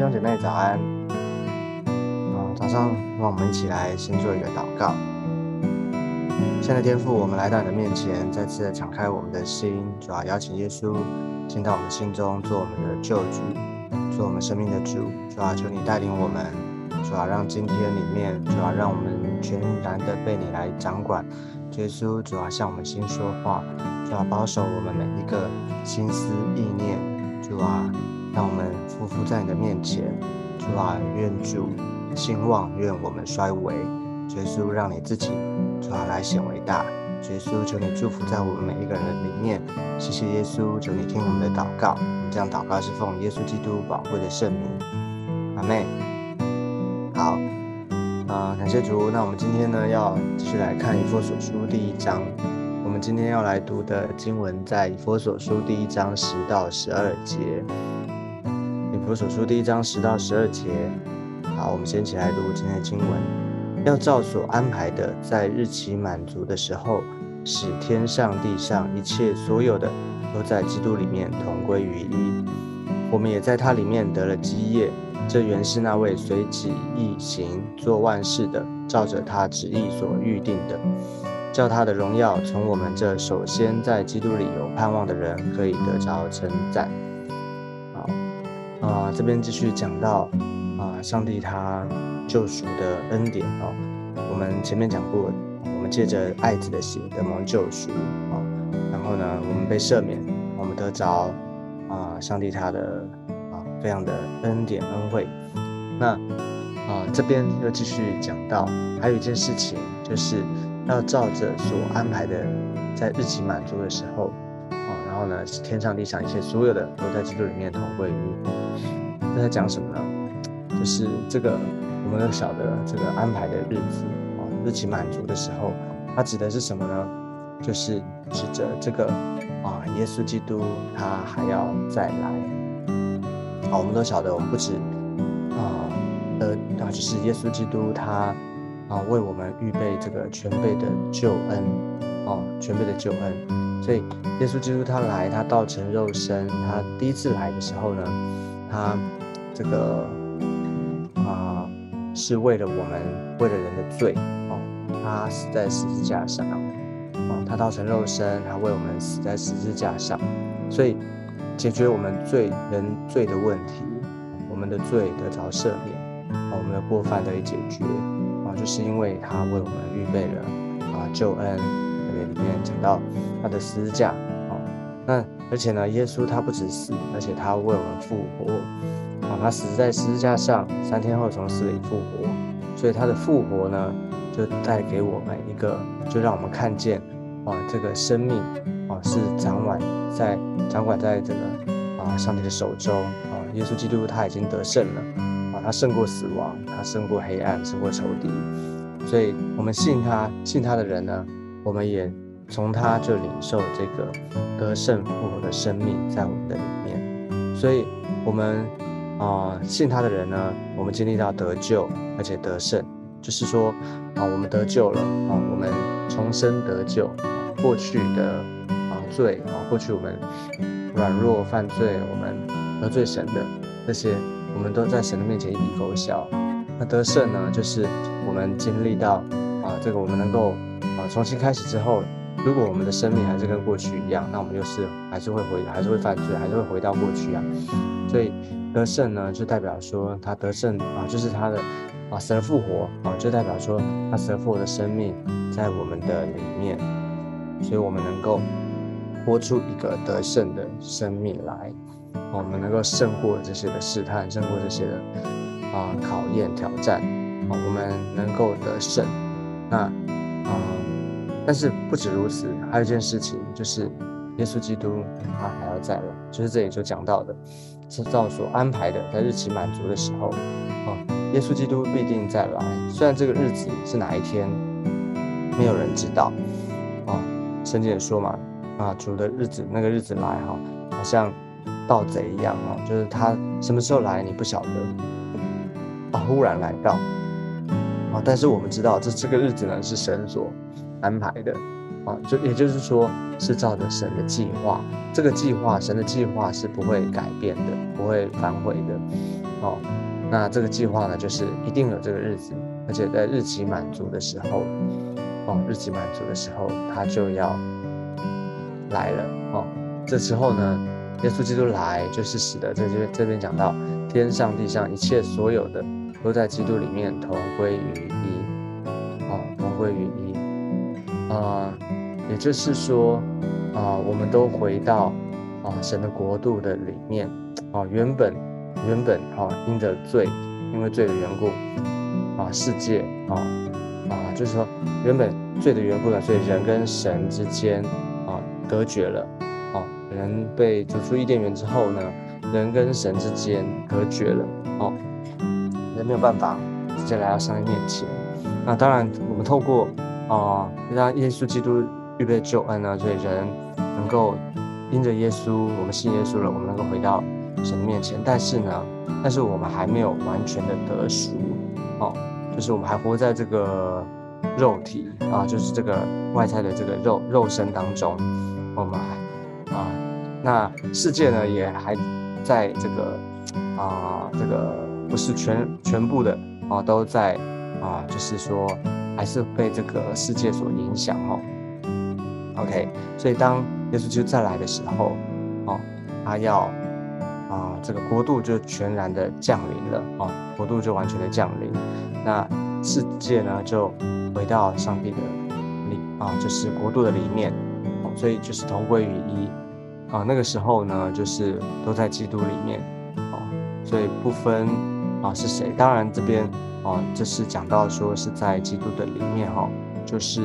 弟兄姐妹早安。啊，早上让我们一起来先做一个祷告。现在天父，我们来到你的面前，再次的敞开我们的心，主要邀请耶稣进到我们心中，做我们的救主，做我们生命的主。主要求你带领我们，主要让今天里面，主要让我们全然的被你来掌管。耶稣，主要向我们心说话，主要保守我们每一个心思意念，主啊。让我们匍匐在你的面前，主啊，愿主兴旺，愿我们衰微。耶稣，让你自己主啊来显伟大。耶稣，求你祝福在我们每一个人的里面。谢谢耶稣，求你听我们的祷告。我们这样祷告是奉耶稣基督宝贵的圣名。阿妹，好，啊，感谢主。那我们今天呢，要继续来看以弗所书第一章。我们今天要来读的经文在以弗所书第一章十到十二节。《我所书》第一章十到十二节，好，我们先起来读今天的经文。要照所安排的，在日期满足的时候，使天上地上一切所有的，都在基督里面同归于一。我们也在他里面得了基业。这原是那位随己意行做万事的，照着他旨意所预定的，叫他的荣耀从我们这首先在基督里有盼望的人，可以得着称赞。啊，这边继续讲到啊，上帝他救赎的恩典哦。我们前面讲过，我们借着爱子的血得蒙救赎啊，然后呢，我们被赦免，我们得着啊，上帝他的啊非常的恩典恩惠。那啊，这边又继续讲到，还有一件事情，就是要照着所安排的，在日期满足的时候。然后呢，是天上地上一切所有的都在基督里面同归于一。这在讲什么呢？就是这个我们都晓得这个安排的日子啊，日期满足的时候，它指的是什么呢？就是指着这个啊，耶稣基督他还要再来。啊，我们都晓得，我们不止啊，呃，啊，就是耶稣基督他啊，为我们预备这个全备的救恩，哦，全备的救恩。所以，耶稣基督他来，他道成肉身。他第一次来的时候呢，他这个啊，是为了我们，为了人的罪哦，他死在十字架上哦，他道成肉身，他为我们死在十字架上，所以解决我们罪人罪的问题，我们的罪得着赦免，我们的过犯得以解决啊，就是因为他为我们预备了啊救恩。里面讲到他的十字架，哦，那而且呢，耶稣他不止死，而且他为我们复活，哦，他死在十字架上，三天后从死里复活，所以他的复活呢，就带给我们一个，就让我们看见，啊，这个生命，啊，是掌管在掌管在这个啊上帝的手中，啊，耶稣基督他已经得胜了，啊，他胜过死亡，他胜过黑暗，胜过仇敌，所以我们信他，信他的人呢。我们也从他就领受这个得胜复活的生命在我们的里面，所以，我们啊信他的人呢，我们经历到得救而且得胜，就是说啊我们得救了啊，我们重生得救，过去的啊罪啊过去我们软弱犯罪，我们得罪神的这些，我们都在神的面前一笔勾销。那得胜呢，就是我们经历到啊这个我们能够。啊，重新开始之后，如果我们的生命还是跟过去一样，那我们就是还是会回，还是会犯罪，还是会回到过去啊。所以得胜呢，就代表说他得胜啊，就是他的啊死而复活啊，就代表说他死而复活的生命在我们的里面，所以我们能够活出一个得胜的生命来，我们能够胜过这些的试探，胜过这些的啊考验挑战啊，我们能够得胜，那。但是不止如此，还有一件事情，就是耶稣基督他还要再来，就是这里就讲到的，是照所安排的，在日期满足的时候，啊，耶稣基督必定再来。虽然这个日子是哪一天，没有人知道，啊，圣经也说嘛，啊，主的日子那个日子来哈，好像盗贼一样啊，就是他什么时候来你不晓得，啊，忽然来到，啊，但是我们知道这这个日子呢是神所。安排的，啊，就也就是说是照着神的计划，这个计划，神的计划是不会改变的，不会反悔的，哦，那这个计划呢，就是一定有这个日子，而且在日期满足的时候，哦，日期满足的时候，他就要来了，哦，这时候呢，耶稣基督来，就是使得这边这边讲到天上地上一切所有的都在基督里面同归于一，哦，同归于一。啊，也就是说，啊，我们都回到啊神的国度的里面，啊，原本原本哈因着罪，因为罪的缘故，啊，世界啊啊，就是说原本罪的缘故呢，所以人跟神之间啊隔绝了，啊，人被逐出伊甸园之后呢，人跟神之间隔绝了，哦，人没有办法直接来到上帝面前。那当然，我们透过。啊，让耶稣基督预备救恩呢，所以人能够因着耶稣，我们信耶稣了，我们能够回到神面前。但是呢，但是我们还没有完全的得赎，哦，就是我们还活在这个肉体啊，就是这个外在的这个肉肉身当中，我们还啊，那世界呢也还在这个啊，这个不是全全部的啊，都在啊，就是说。还是被这个世界所影响哦。OK，所以当耶稣基督再来的时候，哦，他要啊，这个国度就全然的降临了哦，国度就完全的降临，那世界呢就回到上帝的里啊，就是国度的里面哦，所以就是同归于一啊。那个时候呢，就是都在基督里面哦，所以不分啊是谁。当然这边。哦，这是讲到说是在基督的里面哈，就是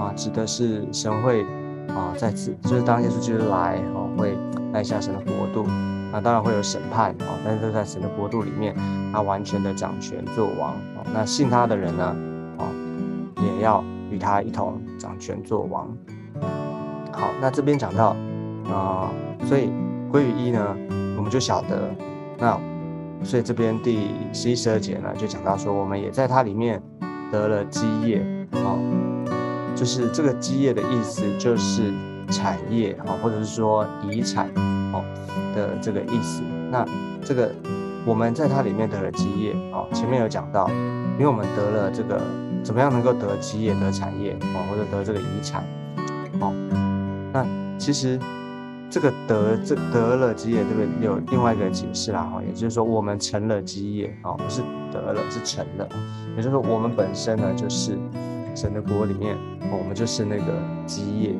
啊，指的是神会啊在此，就是当耶稣基督来哦，会带下神的国度，那当然会有审判哦，但是都在神的国度里面，他完全的掌权作王哦，那信他的人呢，哦，也要与他一同掌权作王。好，那这边讲到啊，所以归于一呢，我们就晓得那。所以这边第十一、十二节呢，就讲到说，我们也在它里面得了基业，哦，就是这个基业的意思，就是产业，哦，或者是说遗产，哦的这个意思。那这个我们在它里面得了基业，哦，前面有讲到，因为我们得了这个，怎么样能够得基业、得产业，哦，或者得这个遗产，哦，那其实。这个得这得了基业，这个？有另外一个解释啦，哈，也就是说我们成了基业啊，不是得了，是成了。也就是说我们本身呢，就是神的国里面，哦我们就是那个基业。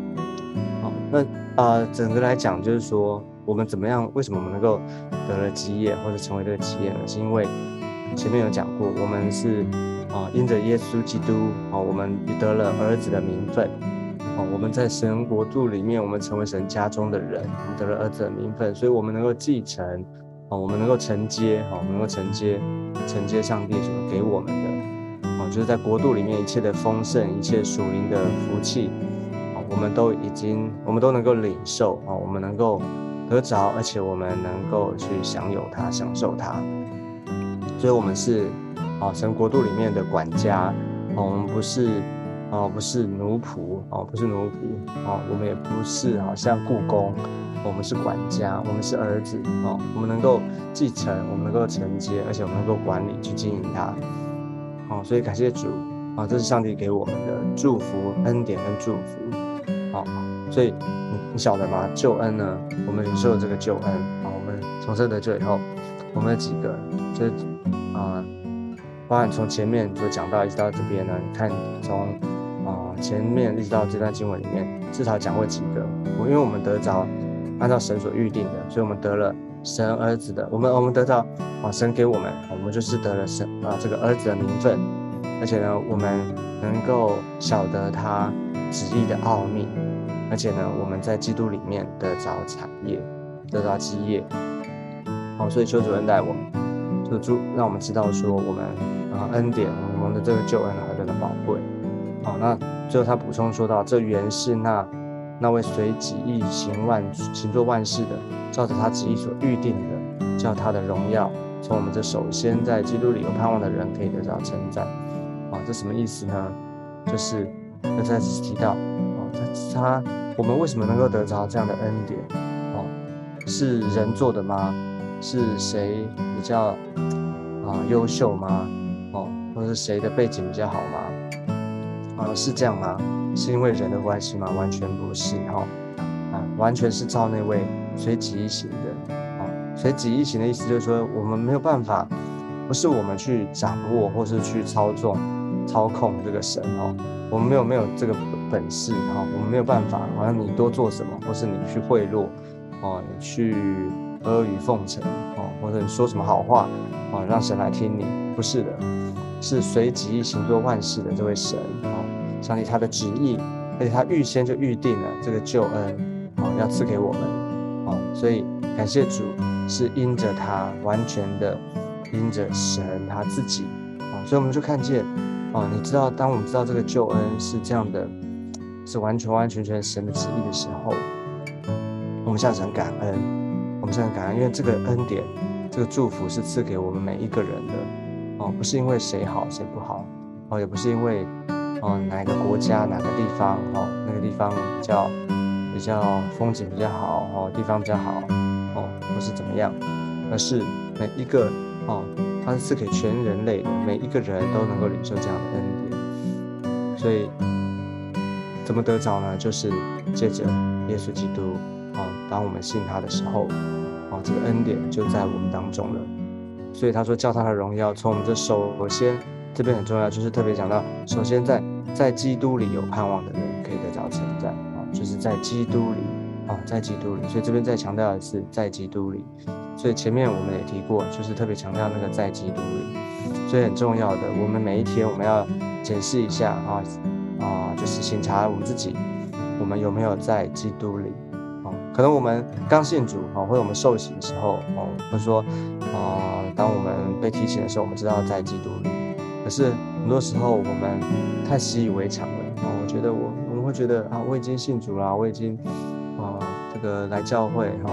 好，那啊，整个来讲就是说，我们怎么样？为什么我们能够得了基业，或者成为这个基业呢？是因为前面有讲过，我们是啊，因着耶稣基督啊，我们得了儿子的名分。我们在神国度里面，我们成为神家中的人，我们得了儿子的名分，所以我们能够继承，哦，我们能够承接，哦，我们能够承接，承接上帝所给我们的，哦，就是在国度里面一切的丰盛，一切属灵的福气，哦，我们都已经，我们都能够领受，哦，我们能够得着，而且我们能够去享有它，享受它，所以，我们是，哦，神国度里面的管家，我们不是。哦，不是奴仆哦，不是奴仆哦，我们也不是好像故宫，我们是管家，我们是儿子哦，我们能够继承，我们能够承接，而且我们能够管理去经营它，哦，所以感谢主啊，这是上帝给我们的祝福、恩典跟祝福，好，所以你你晓得吗？救恩呢，我们领受这个救恩啊，我们从这得救以后，我们几个就是啊，包含从前面就讲到一直到这边呢，你看从。啊前面一直到这段经文里面，至少讲过几个。我因为我们得着按照神所预定的，所以我们得了神儿子的。我们我们得到啊，神给我们，我们就是得了神啊这个儿子的名分。而且呢，我们能够晓得他旨意的奥秘。而且呢，我们在基督里面得着产业，得着基业。好，所以邱主任带我们，就主让我们知道说我们啊恩典，我们的这个救恩何等的宝贵。好，那。最后他补充说到：“这原是那那位随己意行万行做万事的，照着他旨意所预定的，叫他的荣耀从我们这首先在基督里有盼望的人可以得到称赞。啊，这什么意思呢？就是又再次提到，啊，他他我们为什么能够得着这样的恩典？哦，是人做的吗？是谁比较啊优秀吗？哦，或者是谁的背景比较好吗？啊，是这样吗？是因为人的关系吗？完全不是哈，啊，完全是照那位随己意行的。啊，随己意行的意思就是说，我们没有办法，不是我们去掌握或是去操纵、操控这个神哦，我们没有没有这个本事哈，我们没有办法，好像你多做什么，或是你去贿赂，哦，你去阿谀奉承，哦，或者你说什么好话，哦，让神来听你，不是的，是随己意行做万事的这位神。上帝他的旨意，而且他预先就预定了这个救恩，哦，要赐给我们，哦，所以感谢主是因着他完全的因着神他自己，哦，所以我们就看见，哦，你知道，当我们知道这个救恩是这样的，是完全完全全神的旨意的时候，我们向神感恩，我们向神感恩，因为这个恩典，这个祝福是赐给我们每一个人的，哦，不是因为谁好谁不好，哦，也不是因为。哦，哪个国家哪个地方哦，那个地方比较比较风景比较好哦，地方比较好哦，不是怎么样，而是每一个哦，它是赐给全人类的，每一个人都能够领受这样的恩典。所以怎么得着呢？就是借着耶稣基督哦，当我们信他的时候哦，这个恩典就在我们当中了。所以他说，叫他的荣耀从我们这首先。这边很重要，就是特别讲到，首先在在基督里有盼望的人可以得到称赞啊，就是在基督里啊，在基督里。所以这边再强调的是，在基督里。所以前面我们也提过，就是特别强调那个在基督里。所以很重要的，我们每一天我们要检视一下啊啊，就是检查我们自己，我们有没有在基督里啊？可能我们刚信主啊，或者我们受洗的时候哦，或者说啊，当我们被提醒的时候，我们知道在基督里。可是很多时候我们太习以为常了啊！我觉得我我们会觉得啊，我已经信主了，我已经啊这个来教会哈。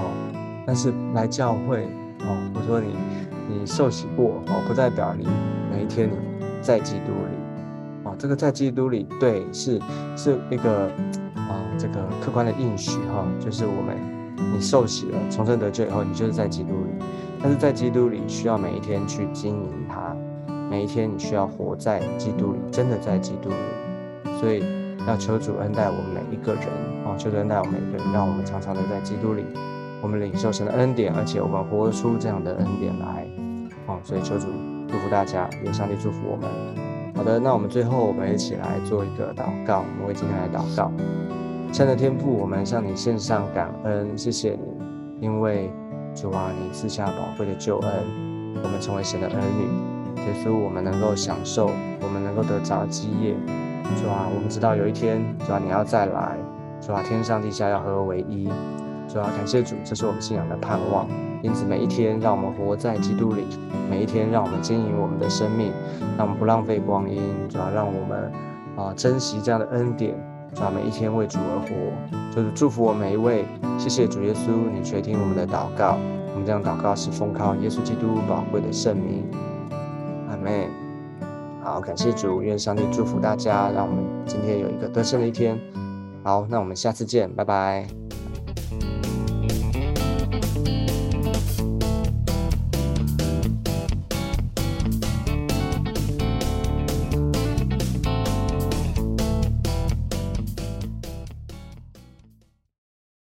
但是来教会哦，我说你你受洗过哦，不代表你哪一天你在基督里啊。这个在基督里对是是一个啊这个客观的应许哈，就是我们你受洗了，重生得救以后，你就是在基督里。但是在基督里需要每一天去经营它。每一天，你需要活在基督里，真的在基督里，所以要求主恩待我们每一个人啊，求主恩待我们每一个人，让我们常常的在基督里，我们领受神的恩典，而且我们活出这样的恩典来，啊，所以求主祝福大家，愿上帝祝福我们。好的，那我们最后我们一起来做一个祷告，我们为今天来祷告。亲爱的天父，我们向你献上感恩，谢谢你，因为主啊，你赐下宝贵的救恩，我们成为神的儿女。耶稣，我们能够享受，我们能够得着基业，主啊，我们知道有一天，主啊，你要再来，主啊，天上地下要合而为一，主啊，感谢主，这是我们信仰的盼望。因此，每一天让我们活在基督里，每一天让我们经营我们的生命，让我们不浪费光阴，主啊，让我们啊珍惜这样的恩典，主啊，每一天为主而活，就是祝福我每一位。谢谢主耶稣，你垂听我们的祷告，我们这样祷告是奉靠耶稣基督宝贵的圣名。妹，好，感谢主，愿上帝祝福大家，让我们今天有一个得胜的一天。好，那我们下次见，拜拜。